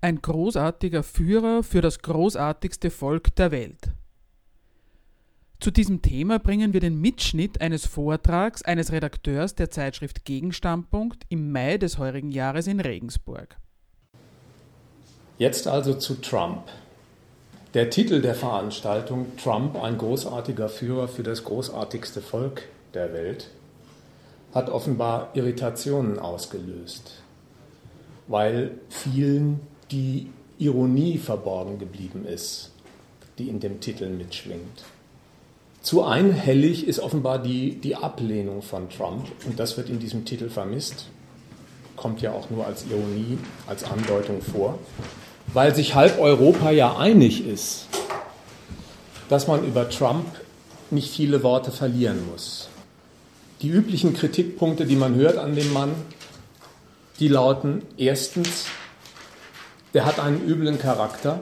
ein großartiger Führer für das großartigste Volk der Welt. Zu diesem Thema bringen wir den Mitschnitt eines Vortrags eines Redakteurs der Zeitschrift Gegenstandpunkt im Mai des heurigen Jahres in Regensburg. Jetzt also zu Trump. Der Titel der Veranstaltung Trump, ein großartiger Führer für das großartigste Volk der Welt, hat offenbar Irritationen ausgelöst, weil vielen die Ironie verborgen geblieben ist, die in dem Titel mitschwingt. Zu einhellig ist offenbar die, die Ablehnung von Trump und das wird in diesem Titel vermisst, kommt ja auch nur als Ironie, als Andeutung vor, weil sich halb Europa ja einig ist, dass man über Trump nicht viele Worte verlieren muss. Die üblichen Kritikpunkte, die man hört an dem Mann, die lauten erstens, der hat einen üblen Charakter,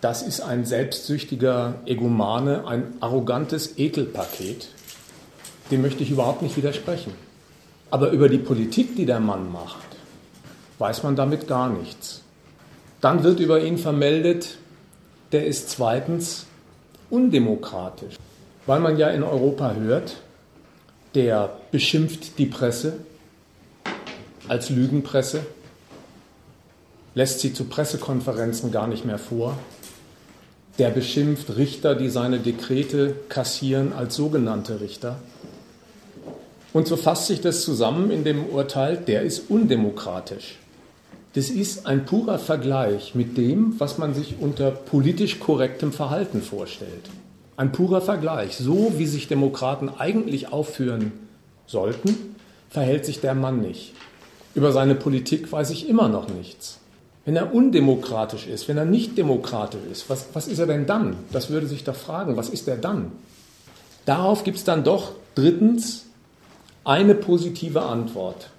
das ist ein selbstsüchtiger Egomane, ein arrogantes Ekelpaket, dem möchte ich überhaupt nicht widersprechen. Aber über die Politik, die der Mann macht, weiß man damit gar nichts. Dann wird über ihn vermeldet, der ist zweitens undemokratisch, weil man ja in Europa hört, der beschimpft die Presse als Lügenpresse, lässt sie zu Pressekonferenzen gar nicht mehr vor, der beschimpft Richter, die seine Dekrete kassieren, als sogenannte Richter. Und so fasst sich das zusammen in dem Urteil, der ist undemokratisch. Das ist ein purer Vergleich mit dem, was man sich unter politisch korrektem Verhalten vorstellt. Ein purer Vergleich. So wie sich Demokraten eigentlich aufführen sollten, verhält sich der Mann nicht. Über seine Politik weiß ich immer noch nichts. Wenn er undemokratisch ist, wenn er nicht demokratisch ist, was, was ist er denn dann? Das würde sich doch fragen, was ist er dann? Darauf gibt es dann doch drittens eine positive Antwort.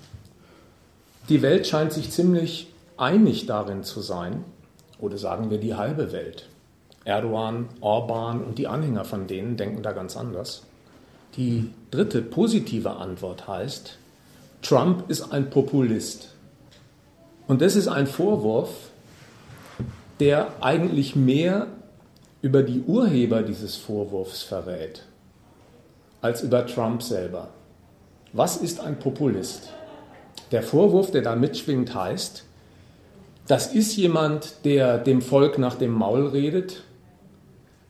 Die Welt scheint sich ziemlich einig darin zu sein, oder sagen wir die halbe Welt, Erdogan, Orban und die Anhänger von denen denken da ganz anders. Die dritte positive Antwort heißt, Trump ist ein Populist. Und das ist ein Vorwurf, der eigentlich mehr über die Urheber dieses Vorwurfs verrät, als über Trump selber. Was ist ein Populist? Der Vorwurf, der da mitschwingt, heißt, das ist jemand, der dem Volk nach dem Maul redet,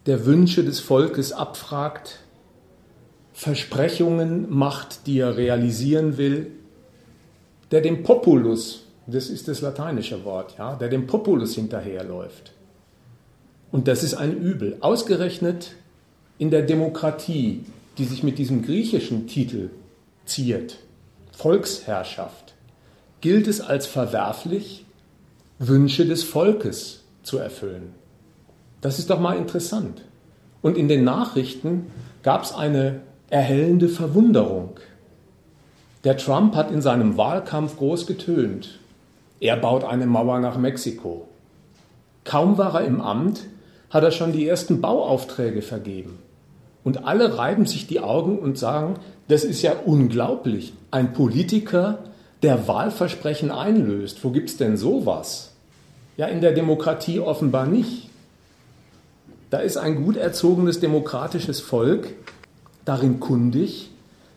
der Wünsche des Volkes abfragt, Versprechungen macht, die er realisieren will, der dem Populus, das ist das lateinische Wort, ja, der dem Populus hinterherläuft. Und das ist ein Übel. Ausgerechnet in der Demokratie, die sich mit diesem griechischen Titel ziert, Volksherrschaft, gilt es als verwerflich, Wünsche des Volkes zu erfüllen. Das ist doch mal interessant. Und in den Nachrichten gab es eine erhellende Verwunderung. Der Trump hat in seinem Wahlkampf groß getönt. Er baut eine Mauer nach Mexiko. Kaum war er im Amt, hat er schon die ersten Bauaufträge vergeben. Und alle reiben sich die Augen und sagen, das ist ja unglaublich. Ein Politiker, der Wahlversprechen einlöst. Wo gibt es denn sowas? Ja, in der Demokratie offenbar nicht. Da ist ein gut erzogenes demokratisches Volk darin kundig,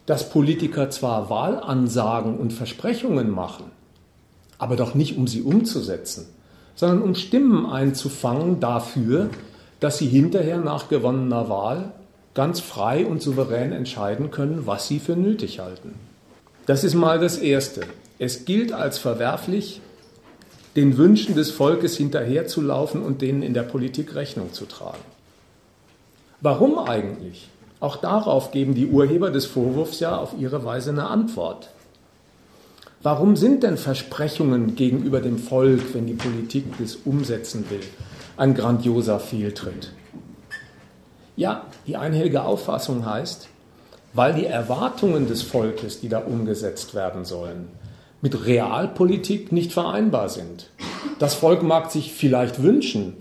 dass Politiker zwar Wahlansagen und Versprechungen machen, aber doch nicht um sie umzusetzen, sondern um Stimmen einzufangen dafür, dass sie hinterher nach gewonnener Wahl ganz frei und souverän entscheiden können, was sie für nötig halten. Das ist mal das Erste. Es gilt als verwerflich, den Wünschen des Volkes hinterherzulaufen und denen in der Politik Rechnung zu tragen. Warum eigentlich? Auch darauf geben die Urheber des Vorwurfs ja auf ihre Weise eine Antwort. Warum sind denn Versprechungen gegenüber dem Volk, wenn die Politik das umsetzen will, ein grandioser Fehltritt? Ja, die einhellige Auffassung heißt, weil die Erwartungen des Volkes, die da umgesetzt werden sollen, mit Realpolitik nicht vereinbar sind. Das Volk mag sich vielleicht wünschen,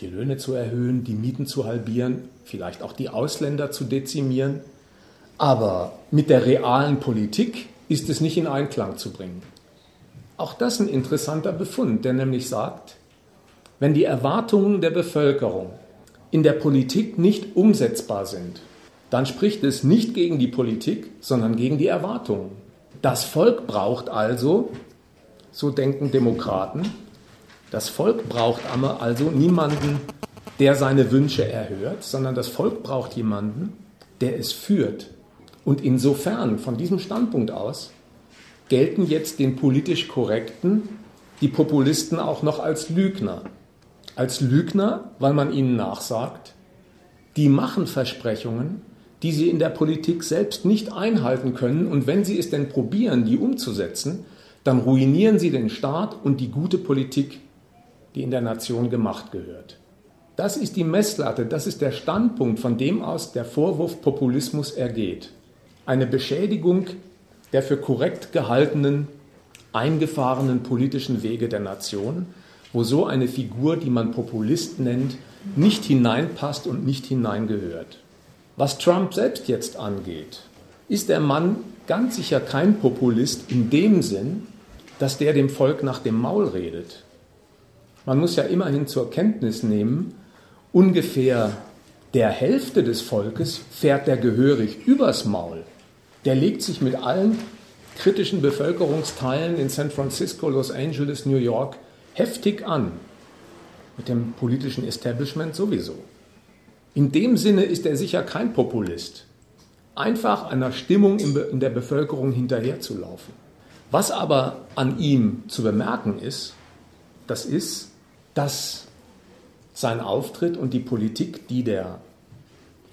die Löhne zu erhöhen, die Mieten zu halbieren, vielleicht auch die Ausländer zu dezimieren, aber mit der realen Politik ist es nicht in Einklang zu bringen. Auch das ein interessanter Befund, der nämlich sagt, wenn die Erwartungen der Bevölkerung in der Politik nicht umsetzbar sind, dann spricht es nicht gegen die Politik, sondern gegen die Erwartungen. Das Volk braucht also, so denken Demokraten, das Volk braucht also niemanden, der seine Wünsche erhört, sondern das Volk braucht jemanden, der es führt. Und insofern, von diesem Standpunkt aus, gelten jetzt den politisch Korrekten die Populisten auch noch als Lügner. Als Lügner, weil man ihnen nachsagt, die machen Versprechungen, die sie in der Politik selbst nicht einhalten können. Und wenn sie es denn probieren, die umzusetzen, dann ruinieren sie den Staat und die gute Politik, die in der Nation gemacht gehört. Das ist die Messlatte, das ist der Standpunkt, von dem aus der Vorwurf Populismus ergeht. Eine Beschädigung der für korrekt gehaltenen, eingefahrenen politischen Wege der Nation, wo so eine Figur, die man Populist nennt, nicht hineinpasst und nicht hineingehört. Was Trump selbst jetzt angeht, ist der Mann ganz sicher kein Populist in dem Sinn, dass der dem Volk nach dem Maul redet. Man muss ja immerhin zur Kenntnis nehmen, ungefähr der Hälfte des Volkes fährt der gehörig übers Maul. Der legt sich mit allen kritischen Bevölkerungsteilen in San Francisco, Los Angeles, New York heftig an. Mit dem politischen Establishment sowieso. In dem Sinne ist er sicher kein Populist. Einfach einer Stimmung in der Bevölkerung hinterherzulaufen. Was aber an ihm zu bemerken ist, das ist, dass sein Auftritt und die Politik, die der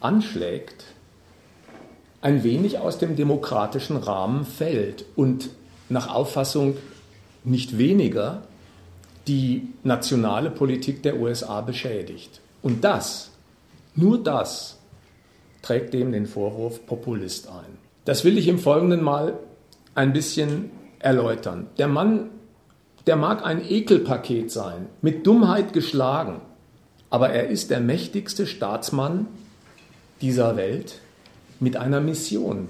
anschlägt, ein wenig aus dem demokratischen Rahmen fällt und nach Auffassung nicht weniger die nationale Politik der USA beschädigt. Und das, nur das, trägt dem den Vorwurf Populist ein. Das will ich im Folgenden mal ein bisschen erläutern. Der Mann, der mag ein Ekelpaket sein, mit Dummheit geschlagen, aber er ist der mächtigste Staatsmann dieser Welt mit einer Mission.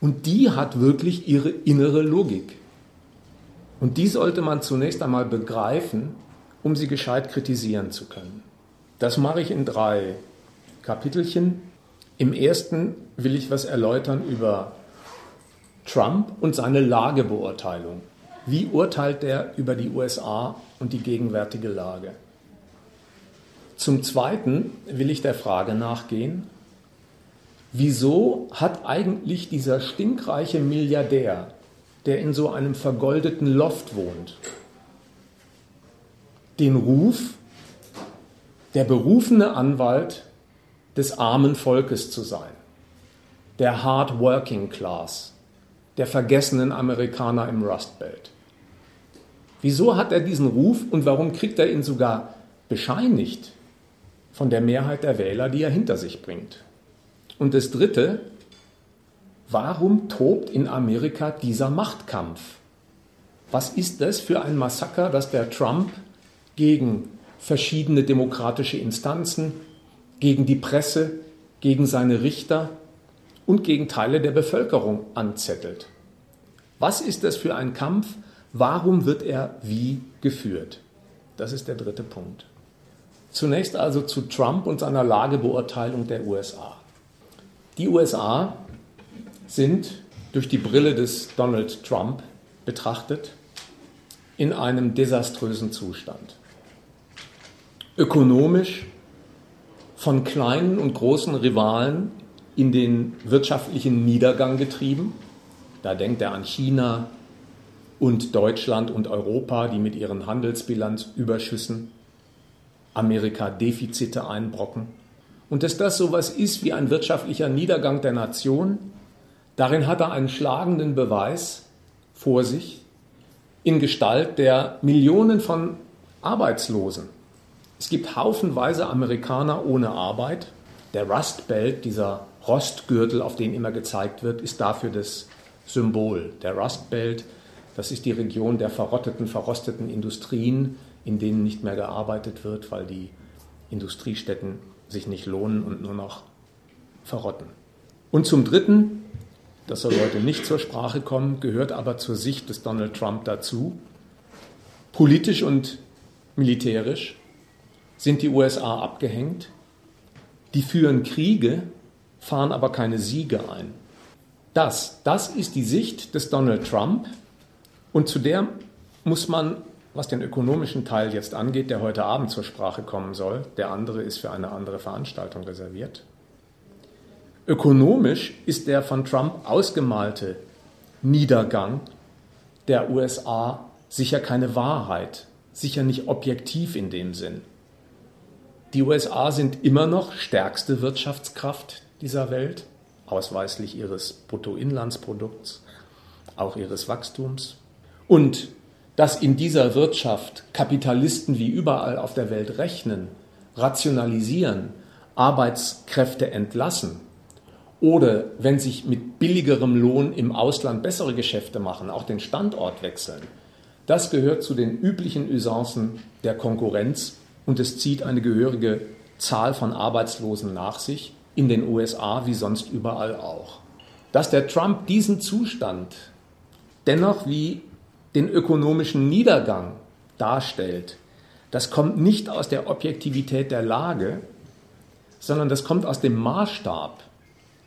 Und die hat wirklich ihre innere Logik. Und die sollte man zunächst einmal begreifen, um sie gescheit kritisieren zu können. Das mache ich in drei Kapitelchen. Im ersten will ich was erläutern über Trump und seine Lagebeurteilung. Wie urteilt er über die USA und die gegenwärtige Lage? Zum Zweiten will ich der Frage nachgehen, wieso hat eigentlich dieser stinkreiche Milliardär, der in so einem vergoldeten Loft wohnt, den Ruf, der berufene Anwalt des armen Volkes zu sein, der Hard Working Class, der vergessenen Amerikaner im Rust Belt. Wieso hat er diesen Ruf und warum kriegt er ihn sogar bescheinigt von der Mehrheit der Wähler, die er hinter sich bringt? Und das Dritte, warum tobt in Amerika dieser Machtkampf? Was ist das für ein Massaker, das der Trump gegen verschiedene demokratische Instanzen, gegen die Presse, gegen seine Richter und gegen Teile der Bevölkerung anzettelt? Was ist das für ein Kampf? Warum wird er wie geführt? Das ist der dritte Punkt. Zunächst also zu Trump und seiner Lagebeurteilung der USA. Die USA sind durch die Brille des Donald Trump betrachtet in einem desaströsen Zustand. Ökonomisch von kleinen und großen Rivalen in den wirtschaftlichen Niedergang getrieben. Da denkt er an China und Deutschland und Europa, die mit ihren Handelsbilanzüberschüssen Amerika Defizite einbrocken und dass das sowas ist wie ein wirtschaftlicher Niedergang der Nation, darin hat er einen schlagenden Beweis vor sich, in Gestalt der Millionen von Arbeitslosen. Es gibt haufenweise Amerikaner ohne Arbeit. Der Rust Belt, dieser Rostgürtel, auf den immer gezeigt wird, ist dafür das Symbol. Der Rust Belt, das ist die Region der verrotteten, verrosteten Industrien, in denen nicht mehr gearbeitet wird, weil die Industriestätten sich nicht lohnen und nur noch verrotten. Und zum Dritten, das soll heute nicht zur Sprache kommen, gehört aber zur Sicht des Donald Trump dazu, politisch und militärisch sind die USA abgehängt, die führen Kriege, fahren aber keine Siege ein. Das, das ist die Sicht des Donald Trump und zu der muss man, was den ökonomischen Teil jetzt angeht, der heute Abend zur Sprache kommen soll, der andere ist für eine andere Veranstaltung reserviert, Ökonomisch ist der von Trump ausgemalte Niedergang der USA sicher keine Wahrheit, sicher nicht objektiv in dem Sinn. Die USA sind immer noch stärkste Wirtschaftskraft dieser Welt, ausweislich ihres Bruttoinlandsprodukts, auch ihres Wachstums. Und dass in dieser Wirtschaft Kapitalisten wie überall auf der Welt rechnen, rationalisieren, Arbeitskräfte entlassen, oder wenn sich mit billigerem Lohn im Ausland bessere Geschäfte machen, auch den Standort wechseln, das gehört zu den üblichen Usancen der Konkurrenz und es zieht eine gehörige Zahl von Arbeitslosen nach sich, in den USA wie sonst überall auch. Dass der Trump diesen Zustand dennoch wie den ökonomischen Niedergang darstellt, das kommt nicht aus der Objektivität der Lage, sondern das kommt aus dem Maßstab,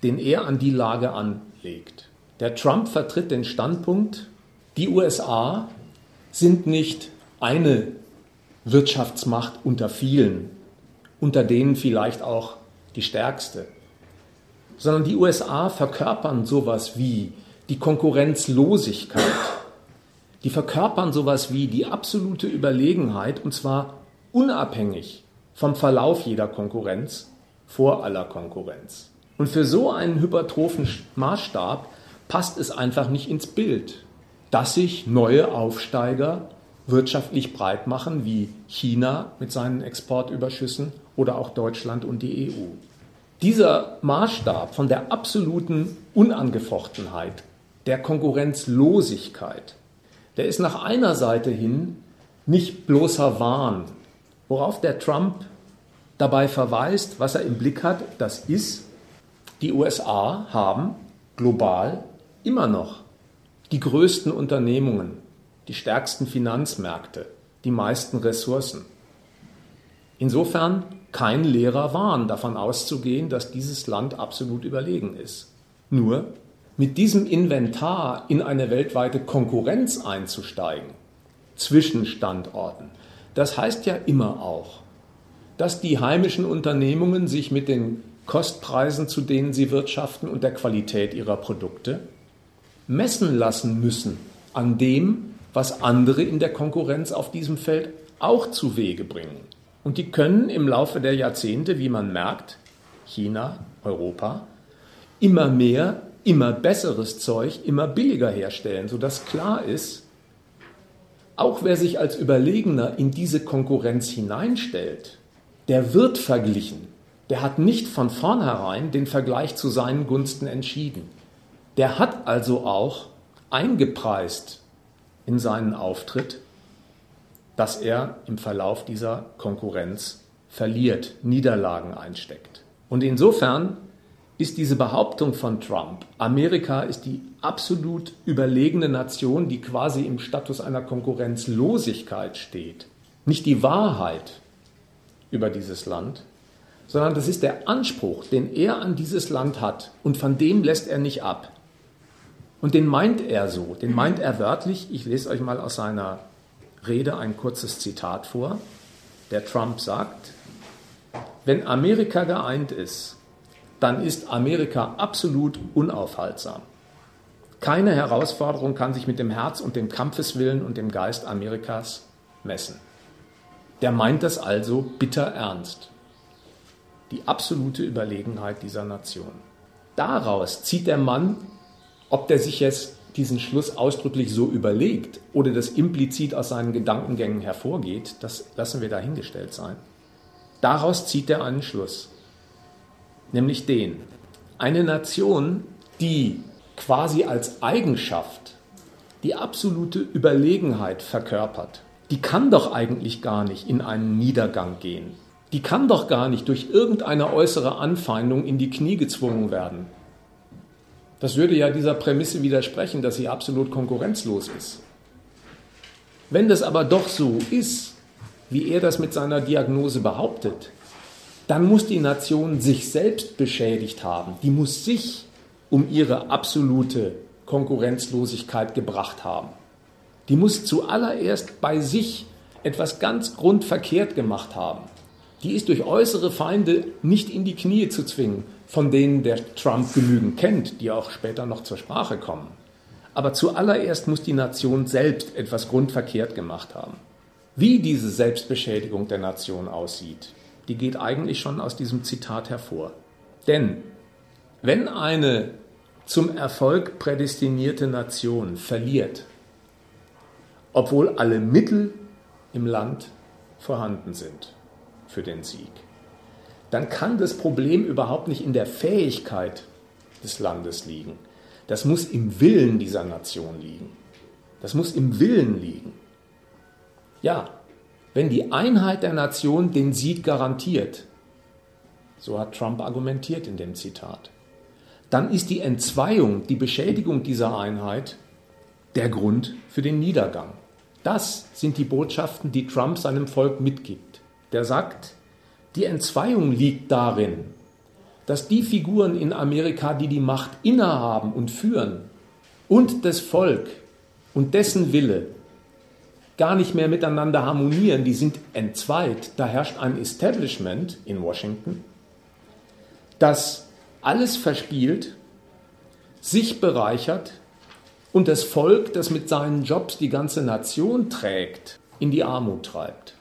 den er an die Lage anlegt. Der Trump vertritt den Standpunkt, die USA sind nicht eine Wirtschaftsmacht unter vielen, unter denen vielleicht auch die stärkste, sondern die USA verkörpern sowas wie die Konkurrenzlosigkeit, die verkörpern sowas wie die absolute Überlegenheit und zwar unabhängig vom Verlauf jeder Konkurrenz vor aller Konkurrenz. Und für so einen hypertrophen Maßstab passt es einfach nicht ins Bild, dass sich neue Aufsteiger wirtschaftlich breit machen, wie China mit seinen Exportüberschüssen oder auch Deutschland und die EU. Dieser Maßstab von der absoluten Unangefochtenheit, der Konkurrenzlosigkeit, der ist nach einer Seite hin nicht bloßer Wahn. Worauf der Trump dabei verweist, was er im Blick hat, das ist die USA haben global immer noch die größten Unternehmungen, die stärksten Finanzmärkte, die meisten Ressourcen. Insofern kein leerer Wahn davon auszugehen, dass dieses Land absolut überlegen ist. Nur mit diesem Inventar in eine weltweite Konkurrenz einzusteigen zwischen Standorten, das heißt ja immer auch, dass die heimischen Unternehmungen sich mit den Kostpreisen, zu denen sie wirtschaften und der Qualität ihrer Produkte, messen lassen müssen an dem, was andere in der Konkurrenz auf diesem Feld auch zu Wege bringen. Und die können im Laufe der Jahrzehnte, wie man merkt, China, Europa, immer mehr, immer besseres Zeug, immer billiger herstellen, sodass klar ist, auch wer sich als Überlegener in diese Konkurrenz hineinstellt, der wird verglichen der hat nicht von vornherein den Vergleich zu seinen Gunsten entschieden. Der hat also auch eingepreist in seinen Auftritt, dass er im Verlauf dieser Konkurrenz verliert, Niederlagen einsteckt. Und insofern ist diese Behauptung von Trump, Amerika ist die absolut überlegene Nation, die quasi im Status einer Konkurrenzlosigkeit steht, nicht die Wahrheit über dieses Land, sondern das ist der Anspruch, den er an dieses Land hat und von dem lässt er nicht ab. Und den meint er so, den meint er wörtlich. Ich lese euch mal aus seiner Rede ein kurzes Zitat vor. Der Trump sagt, wenn Amerika geeint ist, dann ist Amerika absolut unaufhaltsam. Keine Herausforderung kann sich mit dem Herz und dem Kampfeswillen und dem Geist Amerikas messen. Der meint das also bitter ernst die absolute Überlegenheit dieser Nation. Daraus zieht der Mann, ob der sich jetzt diesen Schluss ausdrücklich so überlegt oder das implizit aus seinen Gedankengängen hervorgeht, das lassen wir dahingestellt sein. Daraus zieht er einen Schluss, nämlich den, eine Nation, die quasi als Eigenschaft die absolute Überlegenheit verkörpert, die kann doch eigentlich gar nicht in einen Niedergang gehen. Die kann doch gar nicht durch irgendeine äußere Anfeindung in die Knie gezwungen werden. Das würde ja dieser Prämisse widersprechen, dass sie absolut konkurrenzlos ist. Wenn das aber doch so ist, wie er das mit seiner Diagnose behauptet, dann muss die Nation sich selbst beschädigt haben. Die muss sich um ihre absolute Konkurrenzlosigkeit gebracht haben. Die muss zuallererst bei sich etwas ganz grundverkehrt gemacht haben. Die ist durch äußere Feinde nicht in die Knie zu zwingen, von denen der Trump genügend kennt, die auch später noch zur Sprache kommen. Aber zuallererst muss die Nation selbst etwas grundverkehrt gemacht haben. Wie diese Selbstbeschädigung der Nation aussieht, die geht eigentlich schon aus diesem Zitat hervor. Denn wenn eine zum Erfolg prädestinierte Nation verliert, obwohl alle Mittel im Land vorhanden sind für den Sieg, dann kann das Problem überhaupt nicht in der Fähigkeit des Landes liegen. Das muss im Willen dieser Nation liegen. Das muss im Willen liegen. Ja, wenn die Einheit der Nation den Sieg garantiert, so hat Trump argumentiert in dem Zitat, dann ist die Entzweiung, die Beschädigung dieser Einheit der Grund für den Niedergang. Das sind die Botschaften, die Trump seinem Volk mitgibt. Der sagt, die Entzweiung liegt darin, dass die Figuren in Amerika, die die Macht innehaben und führen, und das Volk und dessen Wille gar nicht mehr miteinander harmonieren, die sind entzweit. Da herrscht ein Establishment in Washington, das alles verspielt, sich bereichert und das Volk, das mit seinen Jobs die ganze Nation trägt, in die Armut treibt.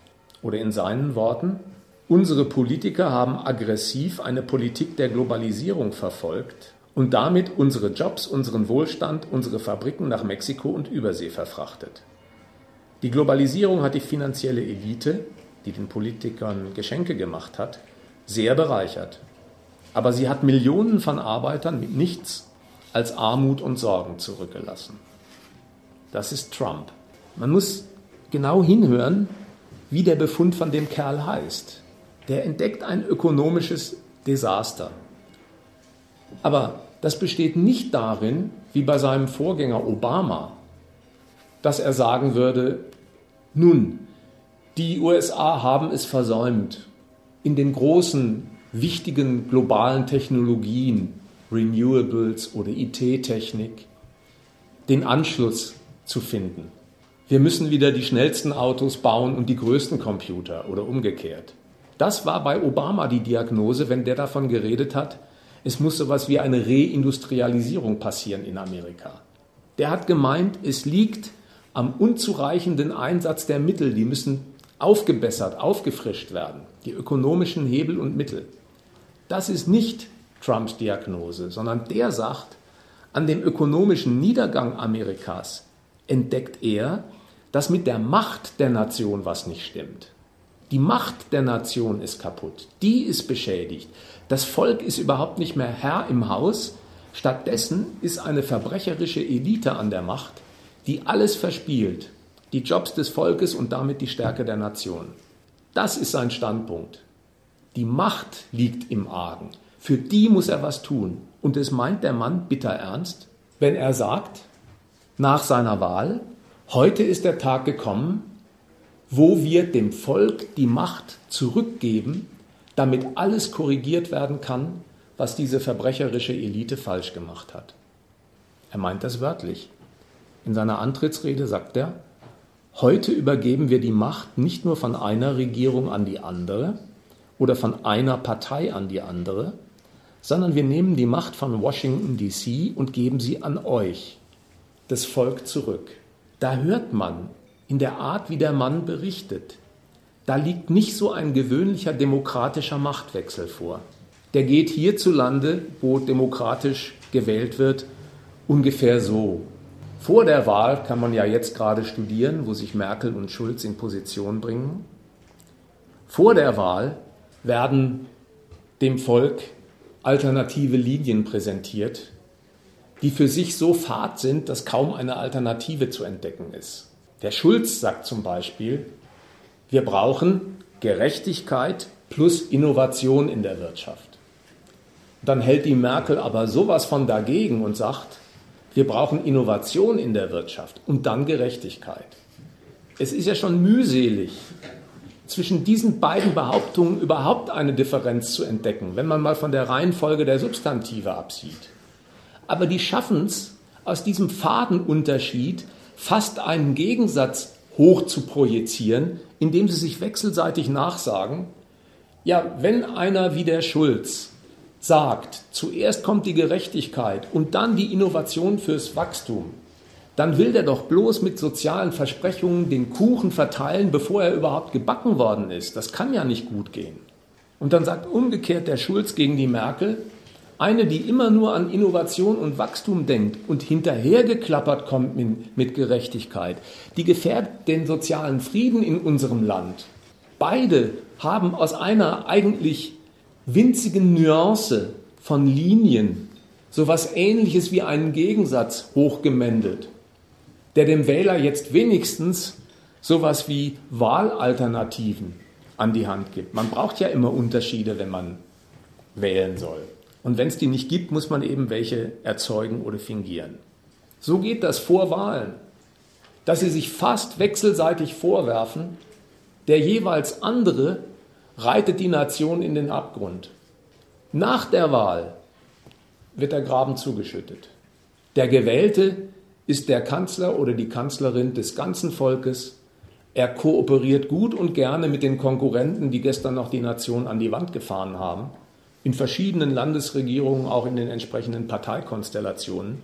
Oder in seinen Worten, Unsere Politiker haben aggressiv eine Politik der Globalisierung verfolgt und damit unsere Jobs, unseren Wohlstand, unsere Fabriken nach Mexiko und Übersee verfrachtet. Die Globalisierung hat die finanzielle Elite, die den Politikern Geschenke gemacht hat, sehr bereichert. Aber sie hat Millionen von Arbeitern mit nichts als Armut und Sorgen zurückgelassen. Das ist Trump. Man muss genau hinhören, wie der Befund von dem Kerl heißt der entdeckt ein ökonomisches Desaster. Aber das besteht nicht darin, wie bei seinem Vorgänger Obama, dass er sagen würde, nun, die USA haben es versäumt, in den großen, wichtigen globalen Technologien, Renewables oder IT-Technik, den Anschluss zu finden. Wir müssen wieder die schnellsten Autos bauen und die größten Computer oder umgekehrt. Das war bei Obama die Diagnose, wenn der davon geredet hat, es muss sowas wie eine Reindustrialisierung passieren in Amerika. Der hat gemeint, es liegt am unzureichenden Einsatz der Mittel, die müssen aufgebessert, aufgefrischt werden, die ökonomischen Hebel und Mittel. Das ist nicht Trumps Diagnose, sondern der sagt, an dem ökonomischen Niedergang Amerikas entdeckt er, dass mit der Macht der Nation was nicht stimmt. Die Macht der Nation ist kaputt, die ist beschädigt. Das Volk ist überhaupt nicht mehr Herr im Haus. Stattdessen ist eine verbrecherische Elite an der Macht, die alles verspielt, die Jobs des Volkes und damit die Stärke der Nation. Das ist sein Standpunkt. Die Macht liegt im Argen. Für die muss er was tun. Und es meint der Mann bitter ernst, wenn er sagt, nach seiner Wahl, heute ist der Tag gekommen, wo wir dem Volk die Macht zurückgeben, damit alles korrigiert werden kann, was diese verbrecherische Elite falsch gemacht hat. Er meint das wörtlich. In seiner Antrittsrede sagt er, heute übergeben wir die Macht nicht nur von einer Regierung an die andere oder von einer Partei an die andere, sondern wir nehmen die Macht von Washington DC und geben sie an euch, das Volk, zurück. Da hört man, in der Art, wie der Mann berichtet, da liegt nicht so ein gewöhnlicher demokratischer Machtwechsel vor. Der geht hierzulande, wo demokratisch gewählt wird, ungefähr so. Vor der Wahl kann man ja jetzt gerade studieren, wo sich Merkel und Schulz in Position bringen. Vor der Wahl werden dem Volk alternative Linien präsentiert, die für sich so fad sind, dass kaum eine Alternative zu entdecken ist. Der Schulz sagt zum Beispiel, wir brauchen Gerechtigkeit plus Innovation in der Wirtschaft. Dann hält die Merkel aber sowas von dagegen und sagt, wir brauchen Innovation in der Wirtschaft und dann Gerechtigkeit. Es ist ja schon mühselig, zwischen diesen beiden Behauptungen überhaupt eine Differenz zu entdecken, wenn man mal von der Reihenfolge der Substantive absieht. Aber die schaffen es, aus diesem Fadenunterschied fast einen Gegensatz hoch zu projizieren, indem sie sich wechselseitig nachsagen, ja, wenn einer wie der Schulz sagt, zuerst kommt die Gerechtigkeit und dann die Innovation fürs Wachstum, dann will der doch bloß mit sozialen Versprechungen den Kuchen verteilen, bevor er überhaupt gebacken worden ist. Das kann ja nicht gut gehen. Und dann sagt umgekehrt der Schulz gegen die Merkel, eine, die immer nur an Innovation und Wachstum denkt und hinterhergeklappert kommt mit, Gerechtigkeit, die gefährdet den sozialen Frieden in unserem Land. Beide haben aus einer eigentlich winzigen Nuance von Linien sowas ähnliches wie einen Gegensatz hochgemändelt, der dem Wähler jetzt wenigstens sowas wie Wahlalternativen an die Hand gibt. Man braucht ja immer Unterschiede, wenn man wählen soll. Und wenn es die nicht gibt, muss man eben welche erzeugen oder fingieren. So geht das vor Wahlen, dass sie sich fast wechselseitig vorwerfen, der jeweils andere reitet die Nation in den Abgrund. Nach der Wahl wird der Graben zugeschüttet. Der Gewählte ist der Kanzler oder die Kanzlerin des ganzen Volkes. Er kooperiert gut und gerne mit den Konkurrenten, die gestern noch die Nation an die Wand gefahren haben in verschiedenen Landesregierungen, auch in den entsprechenden Parteikonstellationen,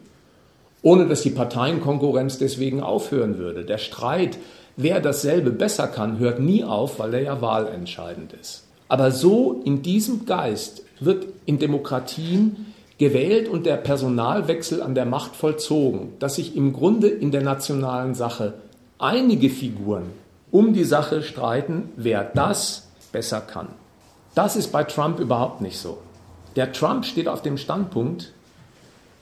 ohne dass die Parteienkonkurrenz deswegen aufhören würde. Der Streit, wer dasselbe besser kann, hört nie auf, weil er ja wahlentscheidend ist. Aber so in diesem Geist wird in Demokratien gewählt und der Personalwechsel an der Macht vollzogen, dass sich im Grunde in der nationalen Sache einige Figuren um die Sache streiten, wer das besser kann. Das ist bei Trump überhaupt nicht so. Der Trump steht auf dem Standpunkt,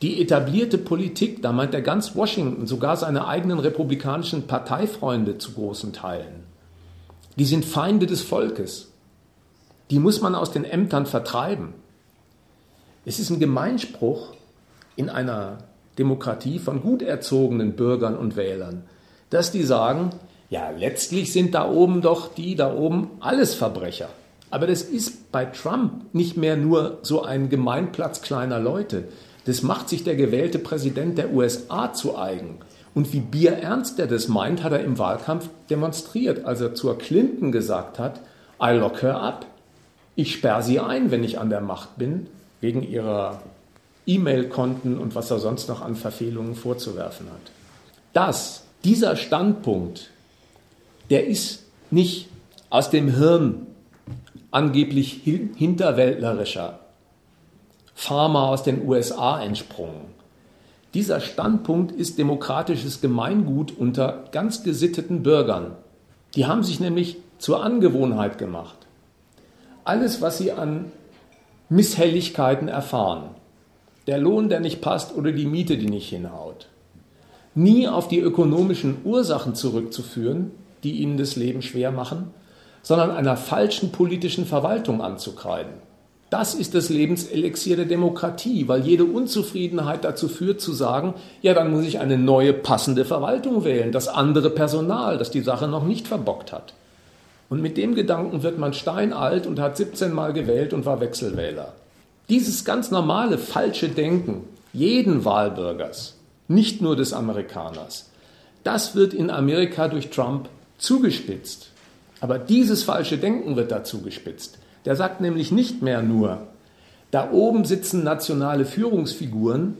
die etablierte Politik, da meint er ganz Washington, sogar seine eigenen republikanischen Parteifreunde zu großen Teilen, die sind Feinde des Volkes. Die muss man aus den Ämtern vertreiben. Es ist ein Gemeinspruch in einer Demokratie von gut erzogenen Bürgern und Wählern, dass die sagen, ja, letztlich sind da oben doch die da oben alles Verbrecher. Aber das ist bei Trump nicht mehr nur so ein Gemeinplatz kleiner Leute. Das macht sich der gewählte Präsident der USA zu eigen. Und wie bierernst er das meint, hat er im Wahlkampf demonstriert, als er zur Clinton gesagt hat, I lock her up. Ich sperre sie ein, wenn ich an der Macht bin, wegen ihrer E-Mail-Konten und was er sonst noch an Verfehlungen vorzuwerfen hat. Das, dieser Standpunkt, der ist nicht aus dem Hirn angeblich hinterwäldlerischer Farmer aus den USA entsprungen. Dieser Standpunkt ist demokratisches Gemeingut unter ganz gesitteten Bürgern. Die haben sich nämlich zur Angewohnheit gemacht. Alles, was sie an Misshelligkeiten erfahren, der Lohn, der nicht passt oder die Miete, die nicht hinhaut, nie auf die ökonomischen Ursachen zurückzuführen, die ihnen das Leben schwer machen, sondern einer falschen politischen Verwaltung anzukreiden. Das ist das Lebenselixier der Demokratie, weil jede Unzufriedenheit dazu führt zu sagen, ja, dann muss ich eine neue passende Verwaltung wählen, das andere Personal, das die Sache noch nicht verbockt hat. Und mit dem Gedanken wird man steinalt und hat 17 Mal gewählt und war Wechselwähler. Dieses ganz normale falsche Denken jeden Wahlbürgers, nicht nur des Amerikaners, das wird in Amerika durch Trump zugespitzt. Aber dieses falsche Denken wird dazu gespitzt. Der sagt nämlich nicht mehr nur, da oben sitzen nationale Führungsfiguren,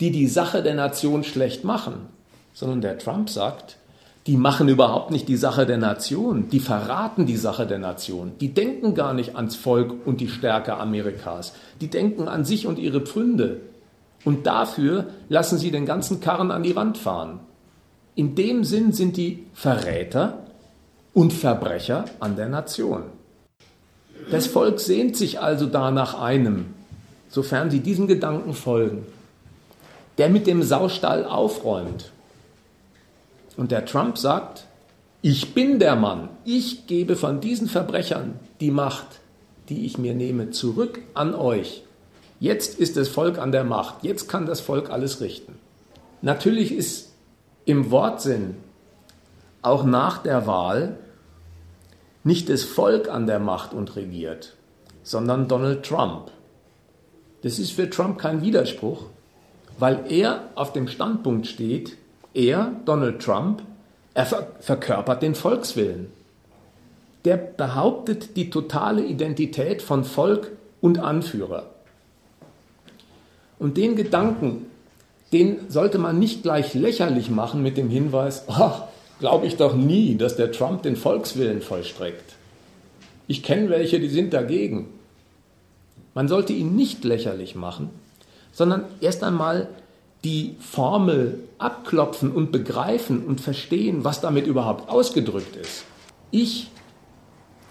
die die Sache der Nation schlecht machen, sondern der Trump sagt, die machen überhaupt nicht die Sache der Nation, die verraten die Sache der Nation, die denken gar nicht ans Volk und die Stärke Amerikas, die denken an sich und ihre Pfründe. Und dafür lassen sie den ganzen Karren an die Wand fahren. In dem Sinn sind die Verräter und Verbrecher an der Nation. Das Volk sehnt sich also da nach einem, sofern sie diesem Gedanken folgen, der mit dem Saustall aufräumt. Und der Trump sagt, ich bin der Mann, ich gebe von diesen Verbrechern die Macht, die ich mir nehme, zurück an euch. Jetzt ist das Volk an der Macht, jetzt kann das Volk alles richten. Natürlich ist im Wortsinn auch nach der Wahl nicht das Volk an der Macht und regiert, sondern Donald Trump. Das ist für Trump kein Widerspruch, weil er auf dem Standpunkt steht, er, Donald Trump, er verkörpert den Volkswillen. Der behauptet die totale Identität von Volk und Anführer. Und den Gedanken, den sollte man nicht gleich lächerlich machen mit dem Hinweis, ach, glaube ich doch nie, dass der Trump den Volkswillen vollstreckt. Ich kenne welche, die sind dagegen. Man sollte ihn nicht lächerlich machen, sondern erst einmal die Formel abklopfen und begreifen und verstehen, was damit überhaupt ausgedrückt ist. Ich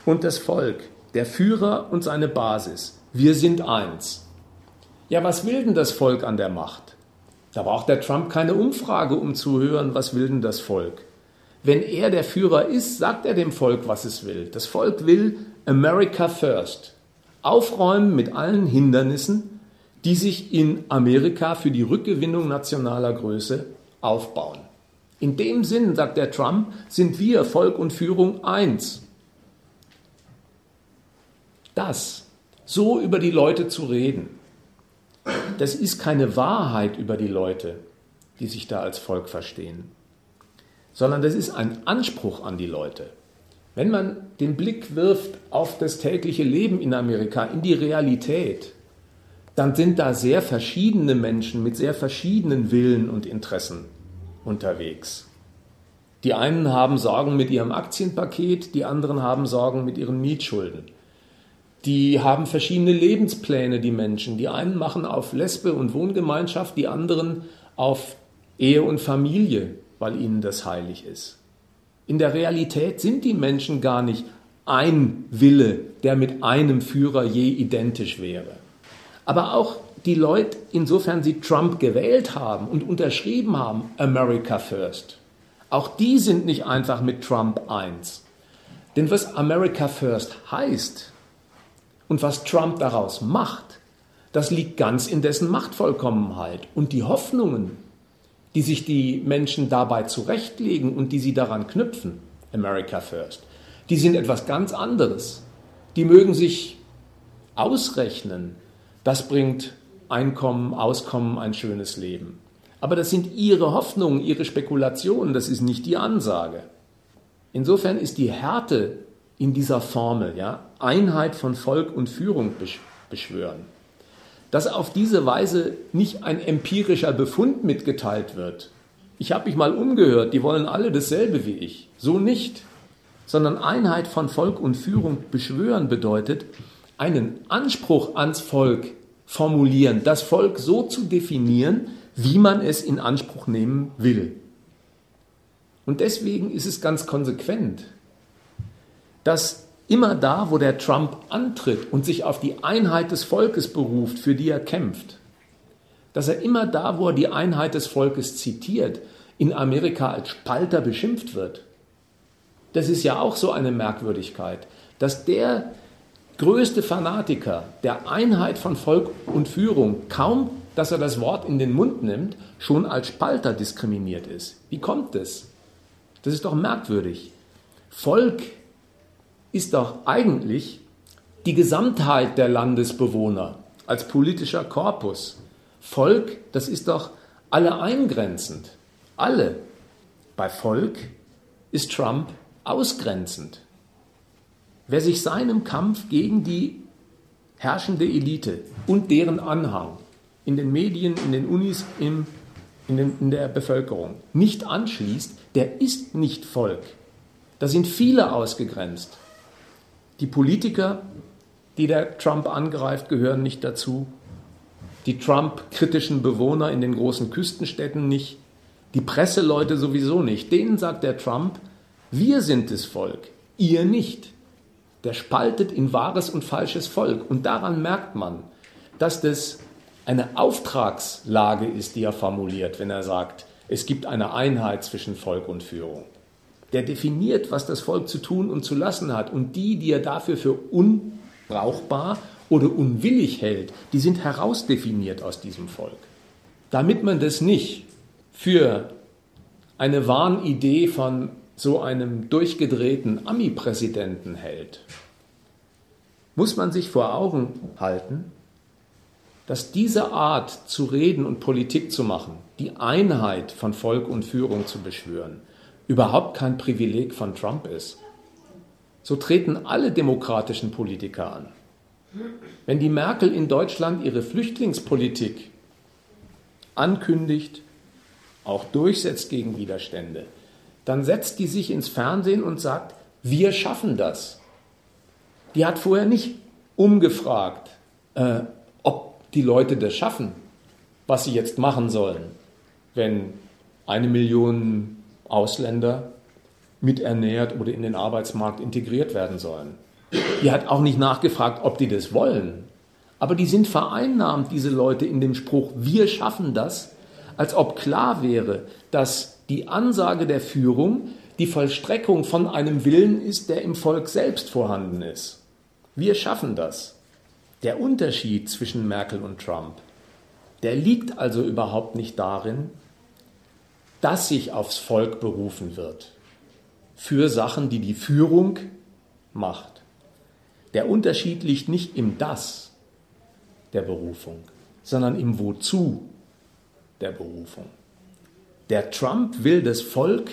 und das Volk, der Führer und seine Basis, wir sind eins. Ja, was will denn das Volk an der Macht? Da braucht der Trump keine Umfrage, um zu hören, was will denn das Volk. Wenn er der Führer ist, sagt er dem Volk, was es will. Das Volk will America First. Aufräumen mit allen Hindernissen, die sich in Amerika für die Rückgewinnung nationaler Größe aufbauen. In dem Sinn, sagt der Trump, sind wir, Volk und Führung, eins. Das, so über die Leute zu reden, das ist keine Wahrheit über die Leute, die sich da als Volk verstehen sondern das ist ein Anspruch an die Leute. Wenn man den Blick wirft auf das tägliche Leben in Amerika, in die Realität, dann sind da sehr verschiedene Menschen mit sehr verschiedenen Willen und Interessen unterwegs. Die einen haben Sorgen mit ihrem Aktienpaket, die anderen haben Sorgen mit ihren Mietschulden. Die haben verschiedene Lebenspläne, die Menschen. Die einen machen auf Lesbe und Wohngemeinschaft, die anderen auf Ehe und Familie weil ihnen das heilig ist. In der Realität sind die Menschen gar nicht ein Wille, der mit einem Führer je identisch wäre. Aber auch die Leute, insofern sie Trump gewählt haben und unterschrieben haben, America First, auch die sind nicht einfach mit Trump eins. Denn was America First heißt und was Trump daraus macht, das liegt ganz in dessen Machtvollkommenheit. Und die Hoffnungen, die sich die Menschen dabei zurechtlegen und die sie daran knüpfen, America First, die sind etwas ganz anderes. Die mögen sich ausrechnen, das bringt Einkommen, Auskommen, ein schönes Leben. Aber das sind ihre Hoffnungen, ihre Spekulationen, das ist nicht die Ansage. Insofern ist die Härte in dieser Formel, ja, Einheit von Volk und Führung beschwören dass auf diese Weise nicht ein empirischer Befund mitgeteilt wird. Ich habe mich mal umgehört, die wollen alle dasselbe wie ich. So nicht. Sondern Einheit von Volk und Führung beschwören bedeutet, einen Anspruch ans Volk formulieren, das Volk so zu definieren, wie man es in Anspruch nehmen will. Und deswegen ist es ganz konsequent, dass Immer da, wo der Trump antritt und sich auf die Einheit des Volkes beruft, für die er kämpft, dass er immer da, wo er die Einheit des Volkes zitiert, in Amerika als Spalter beschimpft wird. Das ist ja auch so eine Merkwürdigkeit, dass der größte Fanatiker der Einheit von Volk und Führung kaum, dass er das Wort in den Mund nimmt, schon als Spalter diskriminiert ist. Wie kommt das? Das ist doch merkwürdig. Volk ist doch eigentlich die Gesamtheit der Landesbewohner als politischer Korpus. Volk, das ist doch alle eingrenzend. Alle. Bei Volk ist Trump ausgrenzend. Wer sich seinem Kampf gegen die herrschende Elite und deren Anhang in den Medien, in den Unis, im, in, den, in der Bevölkerung nicht anschließt, der ist nicht Volk. Da sind viele ausgegrenzt. Die Politiker, die der Trump angreift, gehören nicht dazu. die Trump-kritischen Bewohner in den großen Küstenstädten nicht, die Presseleute sowieso nicht. Denen sagt der Trump, wir sind das Volk, ihr nicht. Der spaltet in wahres und falsches Volk. Und daran merkt man, dass das eine Auftragslage ist, die er formuliert, wenn er sagt, es gibt eine Einheit zwischen Volk und Führung. Der definiert, was das Volk zu tun und zu lassen hat. Und die, die er dafür für unbrauchbar oder unwillig hält, die sind herausdefiniert aus diesem Volk. Damit man das nicht für eine Wahnidee von so einem durchgedrehten Ami-Präsidenten hält, muss man sich vor Augen halten, dass diese Art zu reden und Politik zu machen, die Einheit von Volk und Führung zu beschwören, überhaupt kein Privileg von Trump ist. So treten alle demokratischen Politiker an. Wenn die Merkel in Deutschland ihre Flüchtlingspolitik ankündigt, auch durchsetzt gegen Widerstände, dann setzt die sich ins Fernsehen und sagt, wir schaffen das. Die hat vorher nicht umgefragt, äh, ob die Leute das schaffen, was sie jetzt machen sollen, wenn eine Million Ausländer miternährt oder in den Arbeitsmarkt integriert werden sollen. Die hat auch nicht nachgefragt, ob die das wollen. Aber die sind vereinnahmt, diese Leute, in dem Spruch, wir schaffen das, als ob klar wäre, dass die Ansage der Führung die Vollstreckung von einem Willen ist, der im Volk selbst vorhanden ist. Wir schaffen das. Der Unterschied zwischen Merkel und Trump, der liegt also überhaupt nicht darin, dass sich aufs Volk berufen wird für Sachen, die die Führung macht. Der Unterschied liegt nicht im Das der Berufung, sondern im Wozu der Berufung. Der Trump will das Volk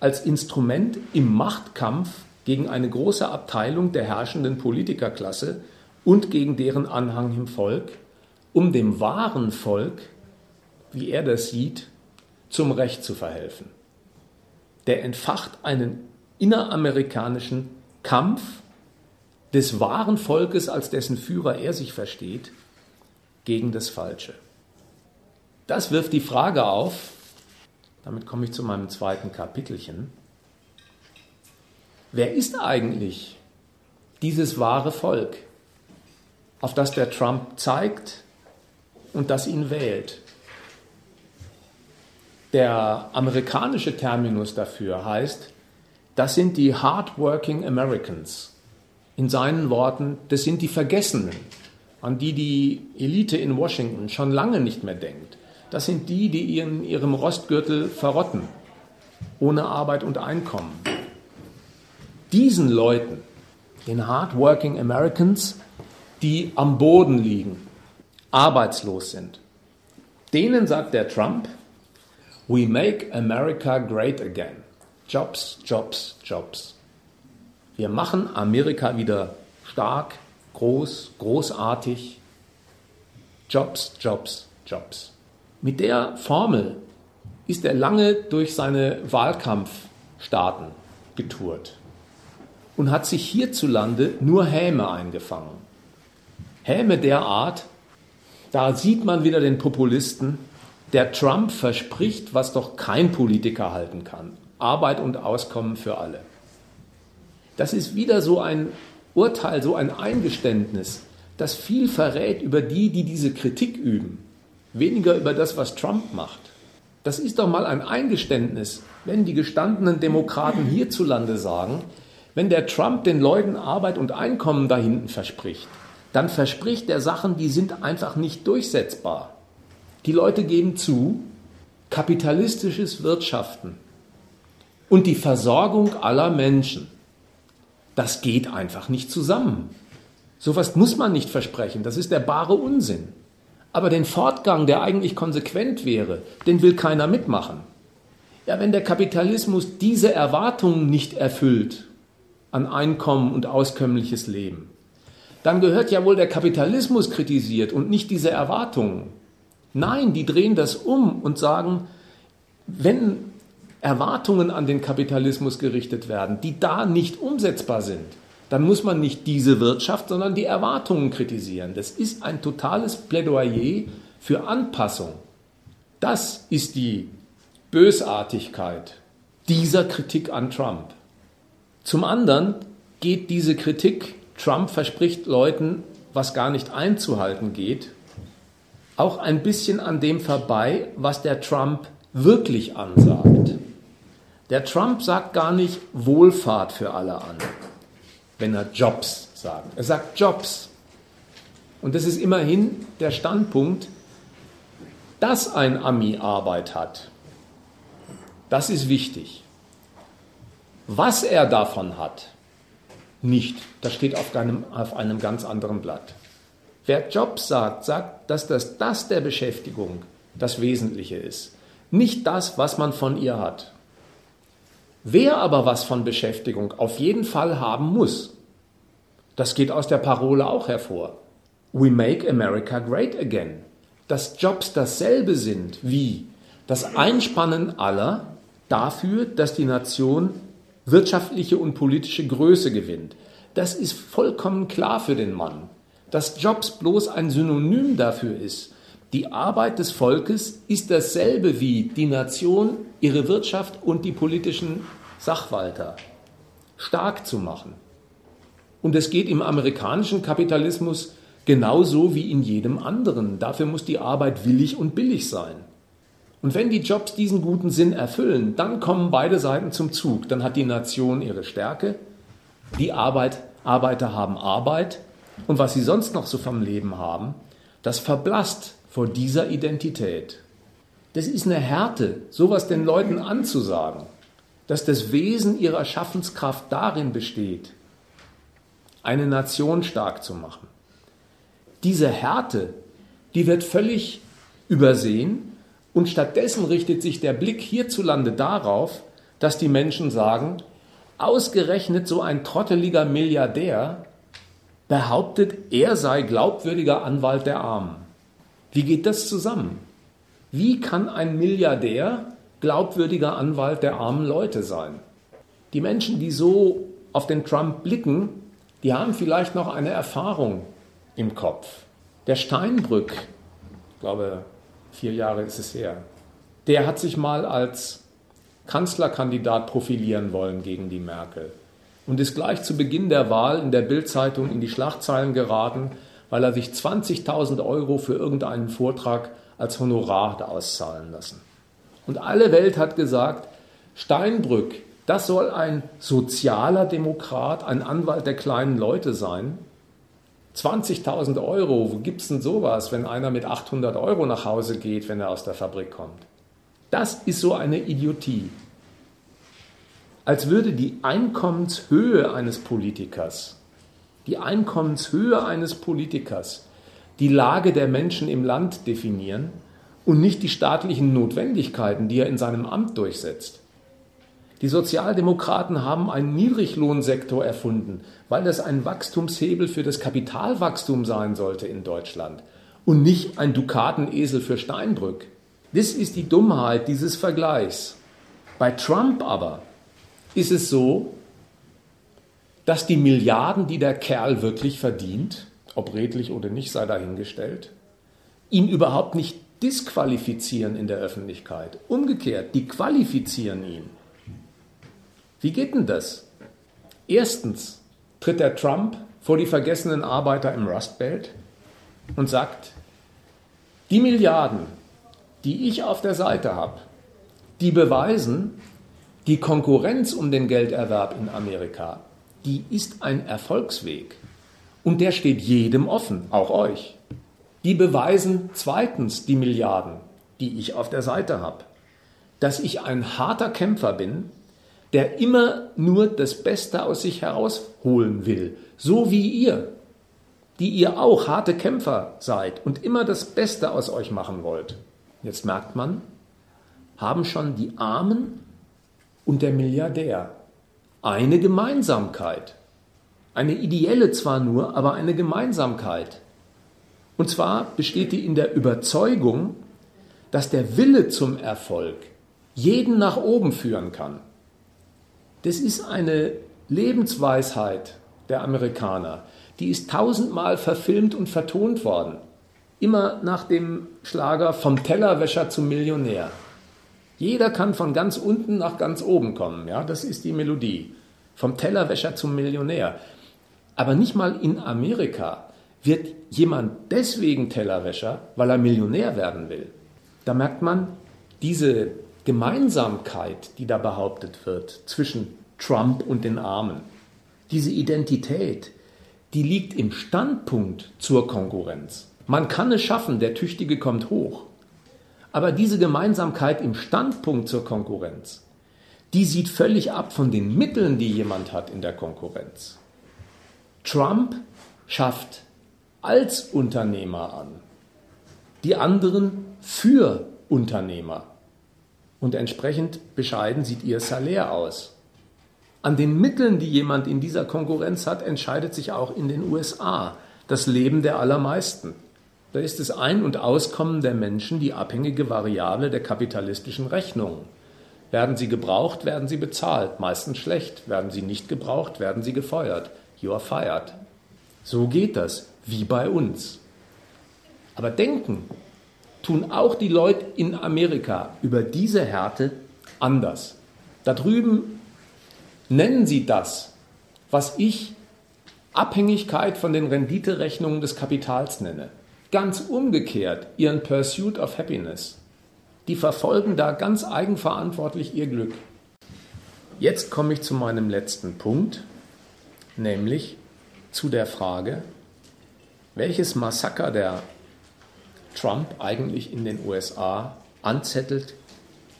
als Instrument im Machtkampf gegen eine große Abteilung der herrschenden Politikerklasse und gegen deren Anhang im Volk, um dem wahren Volk, wie er das sieht, zum Recht zu verhelfen. Der entfacht einen inneramerikanischen Kampf des wahren Volkes, als dessen Führer er sich versteht, gegen das Falsche. Das wirft die Frage auf, damit komme ich zu meinem zweiten Kapitelchen. Wer ist eigentlich dieses wahre Volk, auf das der Trump zeigt und das ihn wählt? Der amerikanische Terminus dafür heißt, das sind die Hardworking Americans. In seinen Worten, das sind die Vergessenen, an die die Elite in Washington schon lange nicht mehr denkt das sind die, die in ihrem Rostgürtel verrotten, ohne Arbeit und Einkommen. Diesen Leuten, den Hardworking Americans, die am Boden liegen, arbeitslos sind, denen sagt der Trump, We make America great again. Jobs, Jobs, Jobs. Wir machen Amerika wieder stark, groß, großartig. Jobs, Jobs, Jobs. Mit der Formel ist er lange durch seine Wahlkampfstaaten getourt und hat sich hierzulande nur Häme eingefangen. Häme der Art, da sieht man wieder den Populisten, der Trump verspricht, was doch kein Politiker halten kann. Arbeit und Auskommen für alle. Das ist wieder so ein Urteil, so ein Eingeständnis, das viel verrät über die, die diese Kritik üben weniger über das, was Trump macht. Das ist doch mal ein Eingeständnis, wenn die gestandenen Demokraten hierzulande sagen, wenn der Trump den Leuten Arbeit und Einkommen da hinten verspricht, dann verspricht er Sachen, die sind einfach nicht durchsetzbar. Die Leute geben zu, kapitalistisches Wirtschaften und die Versorgung aller Menschen, das geht einfach nicht zusammen. Sowas muss man nicht versprechen, das ist der bare Unsinn. Aber den Fortgang, der eigentlich konsequent wäre, den will keiner mitmachen. Ja, wenn der Kapitalismus diese Erwartungen nicht erfüllt an Einkommen und auskömmliches Leben, dann gehört ja wohl der Kapitalismus kritisiert und nicht diese Erwartungen. Nein, die drehen das um und sagen, wenn Erwartungen an den Kapitalismus gerichtet werden, die da nicht umsetzbar sind, dann muss man nicht diese Wirtschaft, sondern die Erwartungen kritisieren. Das ist ein totales Plädoyer für Anpassung. Das ist die Bösartigkeit dieser Kritik an Trump. Zum anderen geht diese Kritik, Trump verspricht Leuten, was gar nicht einzuhalten geht, auch ein bisschen an dem vorbei, was der Trump wirklich ansagt. Der Trump sagt gar nicht Wohlfahrt für alle an, wenn er Jobs sagt. Er sagt Jobs. Und das ist immerhin der Standpunkt, dass ein Ami Arbeit hat. Das ist wichtig. Was er davon hat, nicht. Das steht auf einem, auf einem ganz anderen Blatt. Wer Jobs sagt, sagt, dass das, das der Beschäftigung das Wesentliche ist. Nicht das, was man von ihr hat. Wer aber was von Beschäftigung auf jeden Fall haben muss, das geht aus der Parole auch hervor. We make America great again. Dass Jobs dasselbe sind wie das Einspannen aller dafür, dass die Nation wirtschaftliche und politische Größe gewinnt. Das ist vollkommen klar für den Mann. Dass Jobs bloß ein Synonym dafür ist, die Arbeit des Volkes ist dasselbe wie die Nation, ihre Wirtschaft und die politischen Sachwalter stark zu machen. Und es geht im amerikanischen Kapitalismus genauso wie in jedem anderen. Dafür muss die Arbeit willig und billig sein. Und wenn die Jobs diesen guten Sinn erfüllen, dann kommen beide Seiten zum Zug. Dann hat die Nation ihre Stärke, die Arbeit, Arbeiter haben Arbeit und was sie sonst noch so vom Leben haben, das verblasst vor dieser Identität. Das ist eine Härte, sowas den Leuten anzusagen, dass das Wesen ihrer Schaffenskraft darin besteht, eine Nation stark zu machen. Diese Härte, die wird völlig übersehen und stattdessen richtet sich der Blick hierzulande darauf, dass die Menschen sagen, ausgerechnet so ein trotteliger Milliardär behauptet, er sei glaubwürdiger Anwalt der Armen. Wie geht das zusammen? Wie kann ein Milliardär glaubwürdiger Anwalt der armen Leute sein? Die Menschen, die so auf den Trump blicken, die haben vielleicht noch eine Erfahrung im Kopf. Der Steinbrück, ich glaube, vier Jahre ist es her, der hat sich mal als Kanzlerkandidat profilieren wollen gegen die Merkel und ist gleich zu Beginn der Wahl in der Bildzeitung in die Schlagzeilen geraten, weil er sich 20.000 Euro für irgendeinen Vortrag als Honorar hat auszahlen lassen. Und alle Welt hat gesagt, Steinbrück, das soll ein sozialer Demokrat, ein Anwalt der kleinen Leute sein. 20.000 Euro, wo gibt es denn sowas, wenn einer mit 800 Euro nach Hause geht, wenn er aus der Fabrik kommt? Das ist so eine Idiotie. Als würde die Einkommenshöhe eines Politikers die Einkommenshöhe eines Politikers die Lage der Menschen im Land definieren und nicht die staatlichen Notwendigkeiten, die er in seinem Amt durchsetzt. Die Sozialdemokraten haben einen Niedriglohnsektor erfunden, weil das ein Wachstumshebel für das Kapitalwachstum sein sollte in Deutschland und nicht ein Dukatenesel für Steinbrück. Das ist die Dummheit dieses Vergleichs. Bei Trump aber ist es so, dass die Milliarden, die der Kerl wirklich verdient, ob redlich oder nicht, sei dahingestellt, ihn überhaupt nicht disqualifizieren in der Öffentlichkeit. Umgekehrt, die qualifizieren ihn. Wie geht denn das? Erstens tritt der Trump vor die vergessenen Arbeiter im Rust Belt und sagt, die Milliarden, die ich auf der Seite habe, die beweisen, die Konkurrenz um den Gelderwerb in Amerika die ist ein Erfolgsweg. Und der steht jedem offen, auch euch. Die beweisen zweitens die Milliarden, die ich auf der Seite habe, dass ich ein harter Kämpfer bin, der immer nur das Beste aus sich herausholen will, so wie ihr, die ihr auch harte Kämpfer seid und immer das Beste aus euch machen wollt. Jetzt merkt man, haben schon die Armen und der Milliardär eine Gemeinsamkeit. Eine ideelle zwar nur, aber eine Gemeinsamkeit. Und zwar besteht die in der Überzeugung, dass der Wille zum Erfolg jeden nach oben führen kann. Das ist eine Lebensweisheit der Amerikaner, die ist tausendmal verfilmt und vertont worden. Immer nach dem Schlager vom Tellerwäscher zum Millionär. Jeder kann von ganz unten nach ganz oben kommen. Ja, das ist die Melodie. Vom Tellerwäscher zum Millionär. Aber nicht mal in Amerika wird jemand deswegen Tellerwäscher, weil er Millionär werden will. Da merkt man diese Gemeinsamkeit, die da behauptet wird zwischen Trump und den Armen. Diese Identität, die liegt im Standpunkt zur Konkurrenz. Man kann es schaffen, der Tüchtige kommt hoch. Aber diese Gemeinsamkeit im Standpunkt zur Konkurrenz, die sieht völlig ab von den Mitteln, die jemand hat in der Konkurrenz. Trump schafft als Unternehmer an, die anderen für Unternehmer. Und entsprechend bescheiden sieht ihr Salär aus. An den Mitteln, die jemand in dieser Konkurrenz hat, entscheidet sich auch in den USA das Leben der allermeisten. Da ist das Ein- und Auskommen der Menschen die abhängige Variable der kapitalistischen Rechnungen. Werden sie gebraucht, werden sie bezahlt, meistens schlecht. Werden sie nicht gebraucht, werden sie gefeuert. You are fired. So geht das, wie bei uns. Aber denken tun auch die Leute in Amerika über diese Härte anders. Da drüben nennen sie das, was ich Abhängigkeit von den Renditerechnungen des Kapitals nenne. Ganz umgekehrt ihren Pursuit of Happiness. Die verfolgen da ganz eigenverantwortlich ihr Glück. Jetzt komme ich zu meinem letzten Punkt, nämlich zu der Frage, welches Massaker der Trump eigentlich in den USA anzettelt,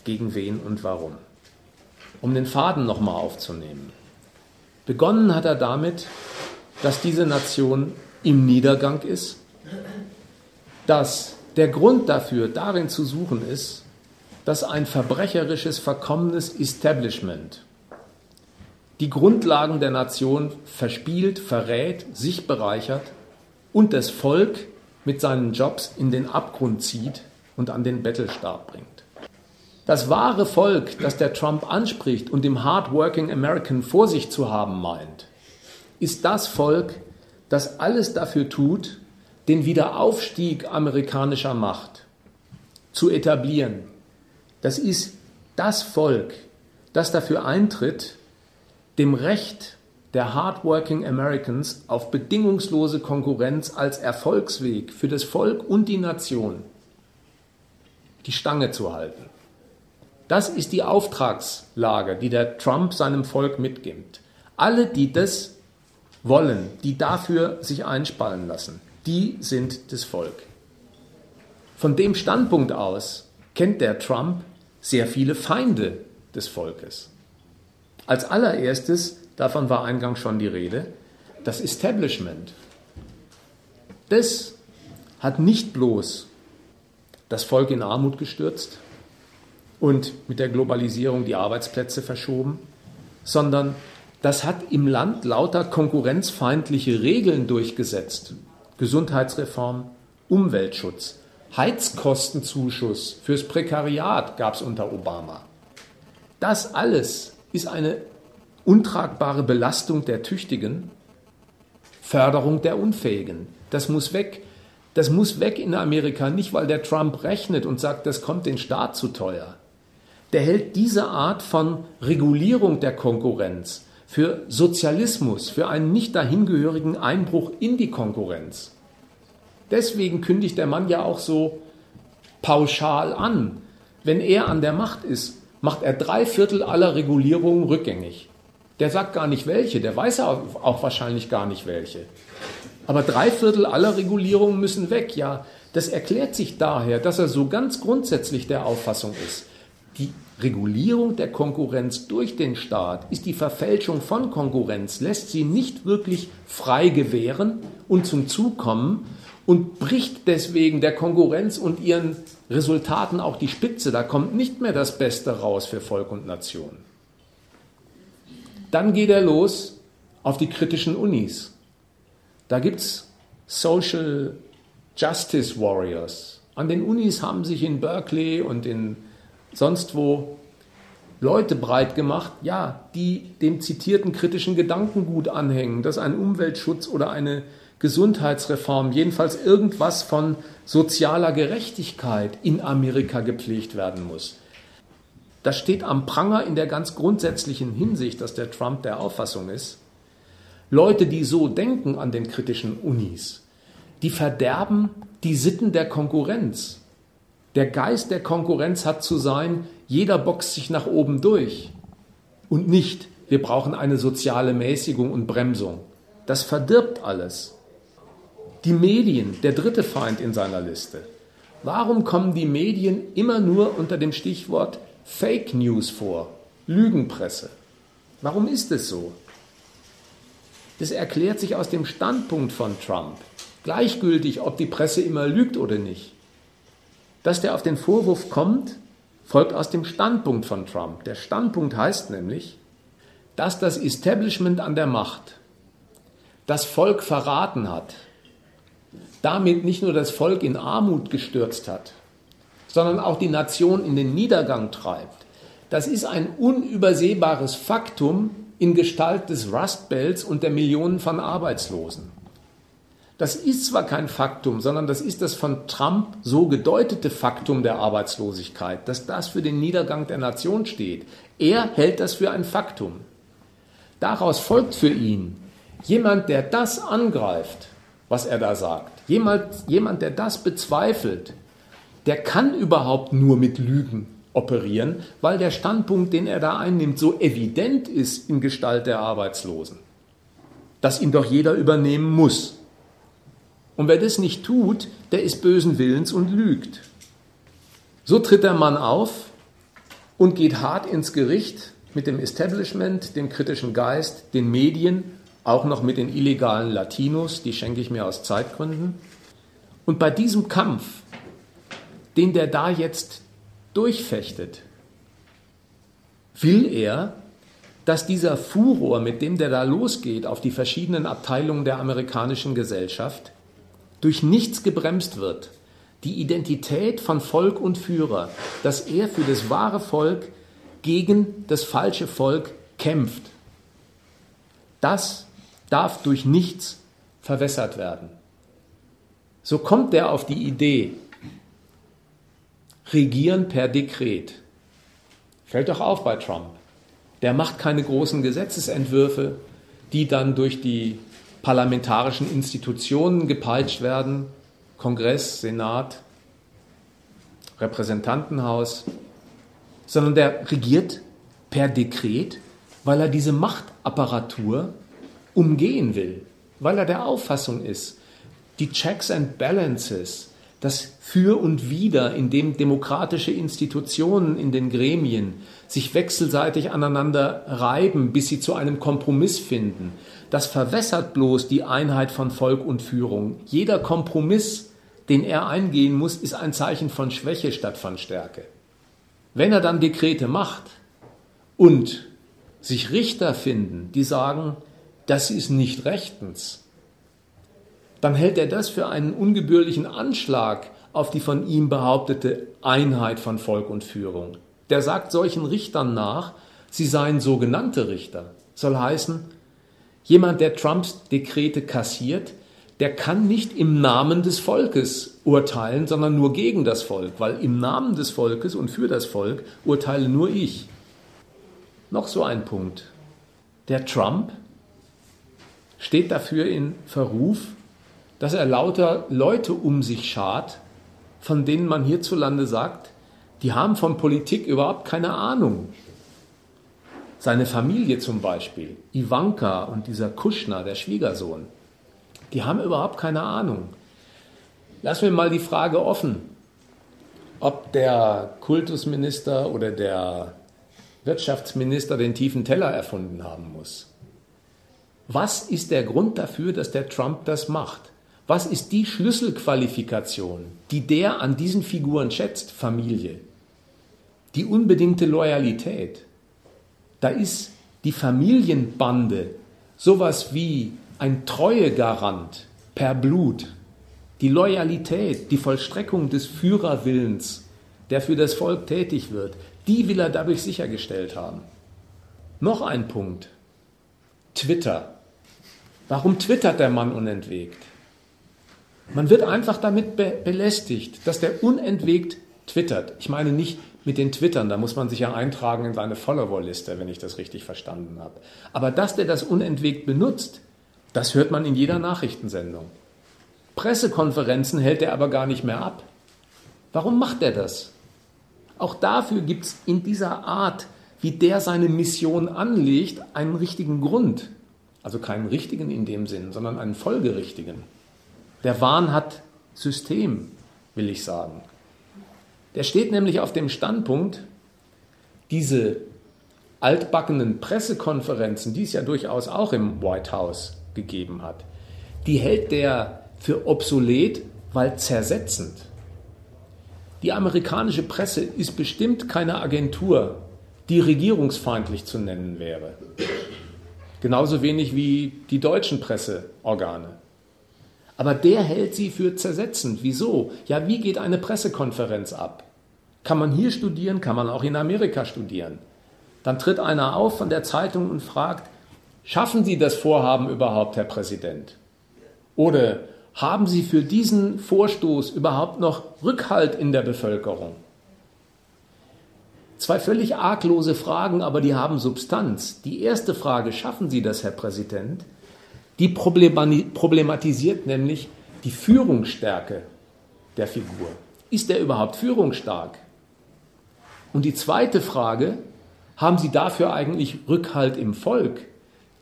gegen wen und warum. Um den Faden nochmal aufzunehmen. Begonnen hat er damit, dass diese Nation im Niedergang ist dass der Grund dafür darin zu suchen ist, dass ein verbrecherisches, verkommenes Establishment die Grundlagen der Nation verspielt, verrät, sich bereichert und das Volk mit seinen Jobs in den Abgrund zieht und an den Bettelstab bringt. Das wahre Volk, das der Trump anspricht und im Hardworking American vor sich zu haben meint, ist das Volk, das alles dafür tut, den Wiederaufstieg amerikanischer Macht zu etablieren. Das ist das Volk, das dafür eintritt, dem Recht der Hardworking Americans auf bedingungslose Konkurrenz als Erfolgsweg für das Volk und die Nation die Stange zu halten. Das ist die Auftragslage, die der Trump seinem Volk mitgibt. Alle, die das wollen, die dafür sich einspannen lassen, die sind das Volk. Von dem Standpunkt aus kennt der Trump sehr viele Feinde des Volkes. Als allererstes, davon war eingangs schon die Rede, das Establishment. Das hat nicht bloß das Volk in Armut gestürzt und mit der Globalisierung die Arbeitsplätze verschoben, sondern das hat im Land lauter konkurrenzfeindliche Regeln durchgesetzt, Gesundheitsreform, Umweltschutz, Heizkostenzuschuss fürs Prekariat gab es unter Obama. Das alles ist eine untragbare Belastung der Tüchtigen, Förderung der Unfähigen. Das muss weg. Das muss weg in Amerika, nicht weil der Trump rechnet und sagt, das kommt den Staat zu teuer. Der hält diese Art von Regulierung der Konkurrenz für Sozialismus, für einen nicht dahingehörigen Einbruch in die Konkurrenz. Deswegen kündigt der Mann ja auch so pauschal an. Wenn er an der Macht ist, macht er drei Viertel aller Regulierungen rückgängig. Der sagt gar nicht welche, der weiß auch wahrscheinlich gar nicht welche. Aber drei Viertel aller Regulierungen müssen weg. Ja, das erklärt sich daher, dass er so ganz grundsätzlich der Auffassung ist. Die Regulierung der Konkurrenz durch den Staat ist die Verfälschung von Konkurrenz, lässt sie nicht wirklich frei gewähren und zum Zug kommen und bricht deswegen der Konkurrenz und ihren Resultaten auch die Spitze. Da kommt nicht mehr das Beste raus für Volk und Nation. Dann geht er los auf die kritischen Unis. Da gibt es Social Justice Warriors. An den Unis haben sich in Berkeley und in sonst wo Leute breit gemacht, ja, die dem zitierten kritischen Gedankengut anhängen, dass ein Umweltschutz oder eine Gesundheitsreform, jedenfalls irgendwas von sozialer Gerechtigkeit in Amerika gepflegt werden muss. Das steht am Pranger in der ganz grundsätzlichen Hinsicht, dass der Trump der Auffassung ist, Leute, die so denken an den kritischen Unis, die verderben die Sitten der Konkurrenz. Der Geist der Konkurrenz hat zu sein, jeder boxt sich nach oben durch und nicht, wir brauchen eine soziale Mäßigung und Bremsung. Das verdirbt alles. Die Medien, der dritte Feind in seiner Liste. Warum kommen die Medien immer nur unter dem Stichwort Fake News vor? Lügenpresse. Warum ist es so? Das erklärt sich aus dem Standpunkt von Trump. Gleichgültig, ob die Presse immer lügt oder nicht. Dass der auf den Vorwurf kommt, folgt aus dem Standpunkt von Trump. Der Standpunkt heißt nämlich, dass das Establishment an der Macht das Volk verraten hat, damit nicht nur das Volk in Armut gestürzt hat, sondern auch die Nation in den Niedergang treibt. Das ist ein unübersehbares Faktum in Gestalt des Rust Belts und der Millionen von Arbeitslosen. Das ist zwar kein Faktum, sondern das ist das von Trump so gedeutete Faktum der Arbeitslosigkeit, dass das für den Niedergang der Nation steht. Er hält das für ein Faktum. Daraus folgt für ihn, jemand, der das angreift, was er da sagt, jemand, jemand der das bezweifelt, der kann überhaupt nur mit Lügen operieren, weil der Standpunkt, den er da einnimmt, so evident ist in Gestalt der Arbeitslosen, dass ihn doch jeder übernehmen muss. Und wer das nicht tut, der ist bösen Willens und lügt. So tritt der Mann auf und geht hart ins Gericht mit dem Establishment, dem kritischen Geist, den Medien, auch noch mit den illegalen Latinos, die schenke ich mir aus Zeitgründen. Und bei diesem Kampf, den der da jetzt durchfechtet, will er, dass dieser Furor, mit dem der da losgeht auf die verschiedenen Abteilungen der amerikanischen Gesellschaft, durch nichts gebremst wird. Die Identität von Volk und Führer, dass er für das wahre Volk gegen das falsche Volk kämpft, das darf durch nichts verwässert werden. So kommt er auf die Idee, regieren per Dekret. Fällt doch auf bei Trump. Der macht keine großen Gesetzesentwürfe, die dann durch die parlamentarischen Institutionen gepeitscht werden, Kongress, Senat, Repräsentantenhaus, sondern der regiert per Dekret, weil er diese Machtapparatur umgehen will, weil er der Auffassung ist, die Checks and Balances, das Für und Wider, in dem demokratische Institutionen in den Gremien sich wechselseitig aneinander reiben, bis sie zu einem Kompromiss finden, das verwässert bloß die Einheit von Volk und Führung. Jeder Kompromiss, den er eingehen muss, ist ein Zeichen von Schwäche statt von Stärke. Wenn er dann Dekrete macht und sich Richter finden, die sagen, das ist nicht rechtens, dann hält er das für einen ungebührlichen Anschlag auf die von ihm behauptete Einheit von Volk und Führung. Der sagt solchen Richtern nach, sie seien sogenannte Richter. Soll heißen, Jemand, der Trumps Dekrete kassiert, der kann nicht im Namen des Volkes urteilen, sondern nur gegen das Volk, weil im Namen des Volkes und für das Volk urteile nur ich. Noch so ein Punkt. Der Trump steht dafür in Verruf, dass er lauter Leute um sich schart, von denen man hierzulande sagt, die haben von Politik überhaupt keine Ahnung. Seine Familie zum Beispiel, Ivanka und dieser Kuschner, der Schwiegersohn, die haben überhaupt keine Ahnung. Lassen wir mal die Frage offen, ob der Kultusminister oder der Wirtschaftsminister den tiefen Teller erfunden haben muss. Was ist der Grund dafür, dass der Trump das macht? Was ist die Schlüsselqualifikation, die der an diesen Figuren schätzt, Familie? Die unbedingte Loyalität. Da ist die Familienbande sowas wie ein Treuegarant per Blut. Die Loyalität, die Vollstreckung des Führerwillens, der für das Volk tätig wird, Die will er dadurch sichergestellt haben. Noch ein Punkt. Twitter. Warum twittert der Mann unentwegt? Man wird einfach damit be belästigt, dass der unentwegt twittert. Ich meine nicht mit den Twittern, da muss man sich ja eintragen in seine Follower-Liste, wenn ich das richtig verstanden habe. Aber dass der das unentwegt benutzt, das hört man in jeder Nachrichtensendung. Pressekonferenzen hält er aber gar nicht mehr ab. Warum macht er das? Auch dafür gibt es in dieser Art, wie der seine Mission anlegt, einen richtigen Grund. Also keinen richtigen in dem Sinn, sondern einen folgerichtigen. Der Wahn hat System, will ich sagen. Der steht nämlich auf dem Standpunkt, diese altbackenen Pressekonferenzen, die es ja durchaus auch im White House gegeben hat, die hält der für obsolet, weil zersetzend. Die amerikanische Presse ist bestimmt keine Agentur, die regierungsfeindlich zu nennen wäre. Genauso wenig wie die deutschen Presseorgane. Aber der hält sie für zersetzend. Wieso? Ja, wie geht eine Pressekonferenz ab? Kann man hier studieren, kann man auch in Amerika studieren. Dann tritt einer auf von der Zeitung und fragt, schaffen Sie das Vorhaben überhaupt, Herr Präsident? Oder haben Sie für diesen Vorstoß überhaupt noch Rückhalt in der Bevölkerung? Zwei völlig arglose Fragen, aber die haben Substanz. Die erste Frage, schaffen Sie das, Herr Präsident? Die problematisiert nämlich die Führungsstärke der Figur. Ist er überhaupt führungsstark? Und die zweite Frage, haben Sie dafür eigentlich Rückhalt im Volk?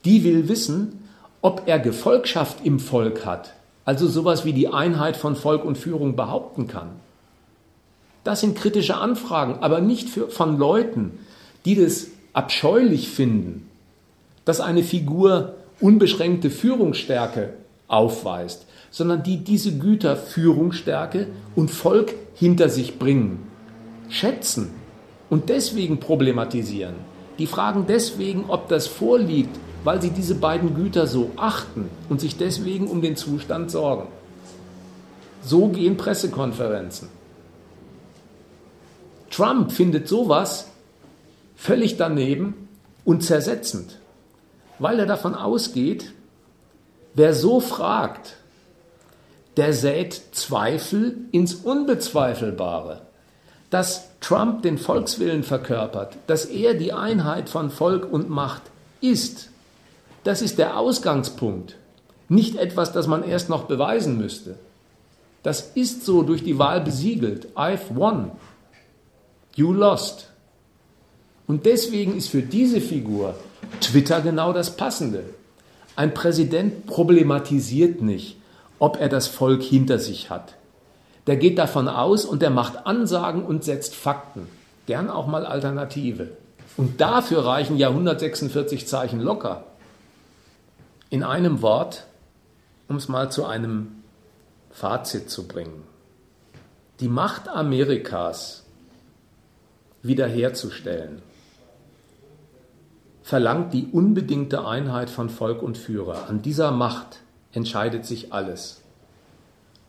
Die will wissen, ob er Gefolgschaft im Volk hat, also sowas wie die Einheit von Volk und Führung behaupten kann. Das sind kritische Anfragen, aber nicht für, von Leuten, die das abscheulich finden, dass eine Figur unbeschränkte Führungsstärke aufweist, sondern die diese Güter Führungsstärke und Volk hinter sich bringen, schätzen und deswegen problematisieren. Die fragen deswegen, ob das vorliegt, weil sie diese beiden Güter so achten und sich deswegen um den Zustand sorgen. So gehen Pressekonferenzen. Trump findet sowas völlig daneben und zersetzend weil er davon ausgeht, wer so fragt, der sät Zweifel ins Unbezweifelbare. Dass Trump den Volkswillen verkörpert, dass er die Einheit von Volk und Macht ist, das ist der Ausgangspunkt, nicht etwas, das man erst noch beweisen müsste. Das ist so durch die Wahl besiegelt. I've won. You lost. Und deswegen ist für diese Figur Twitter genau das Passende. Ein Präsident problematisiert nicht, ob er das Volk hinter sich hat. Der geht davon aus und der macht Ansagen und setzt Fakten. Gern auch mal Alternative. Und dafür reichen ja 146 Zeichen locker. In einem Wort, um es mal zu einem Fazit zu bringen. Die Macht Amerikas wiederherzustellen verlangt die unbedingte Einheit von Volk und Führer. An dieser Macht entscheidet sich alles.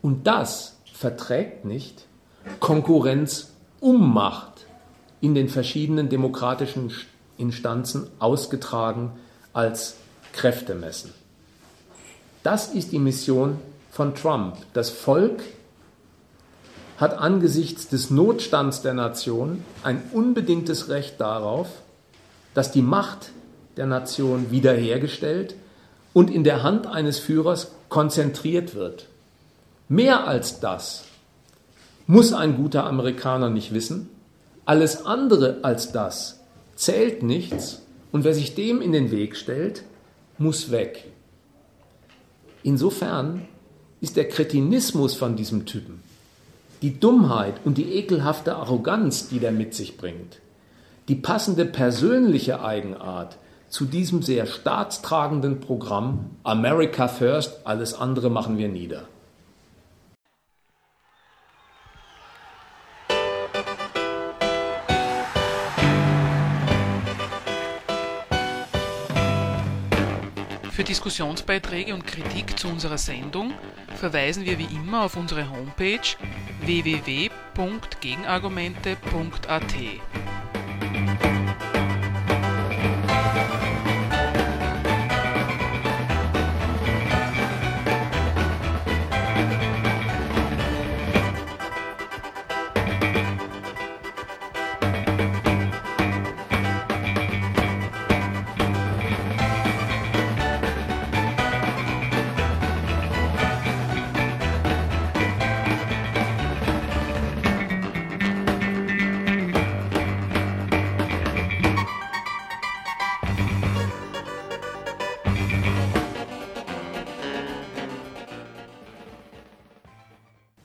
Und das verträgt nicht Konkurrenz um Macht in den verschiedenen demokratischen Instanzen ausgetragen als Kräftemessen. Das ist die Mission von Trump. Das Volk hat angesichts des Notstands der Nation ein unbedingtes Recht darauf, dass die Macht der Nation wiederhergestellt und in der Hand eines Führers konzentriert wird. Mehr als das muss ein guter Amerikaner nicht wissen. Alles andere als das zählt nichts und wer sich dem in den Weg stellt, muss weg. Insofern ist der Kretinismus von diesem Typen, die Dummheit und die ekelhafte Arroganz, die der mit sich bringt, die passende persönliche Eigenart zu diesem sehr staatstragenden Programm America First, alles andere machen wir nieder. Für Diskussionsbeiträge und Kritik zu unserer Sendung verweisen wir wie immer auf unsere Homepage www.gegenargumente.at.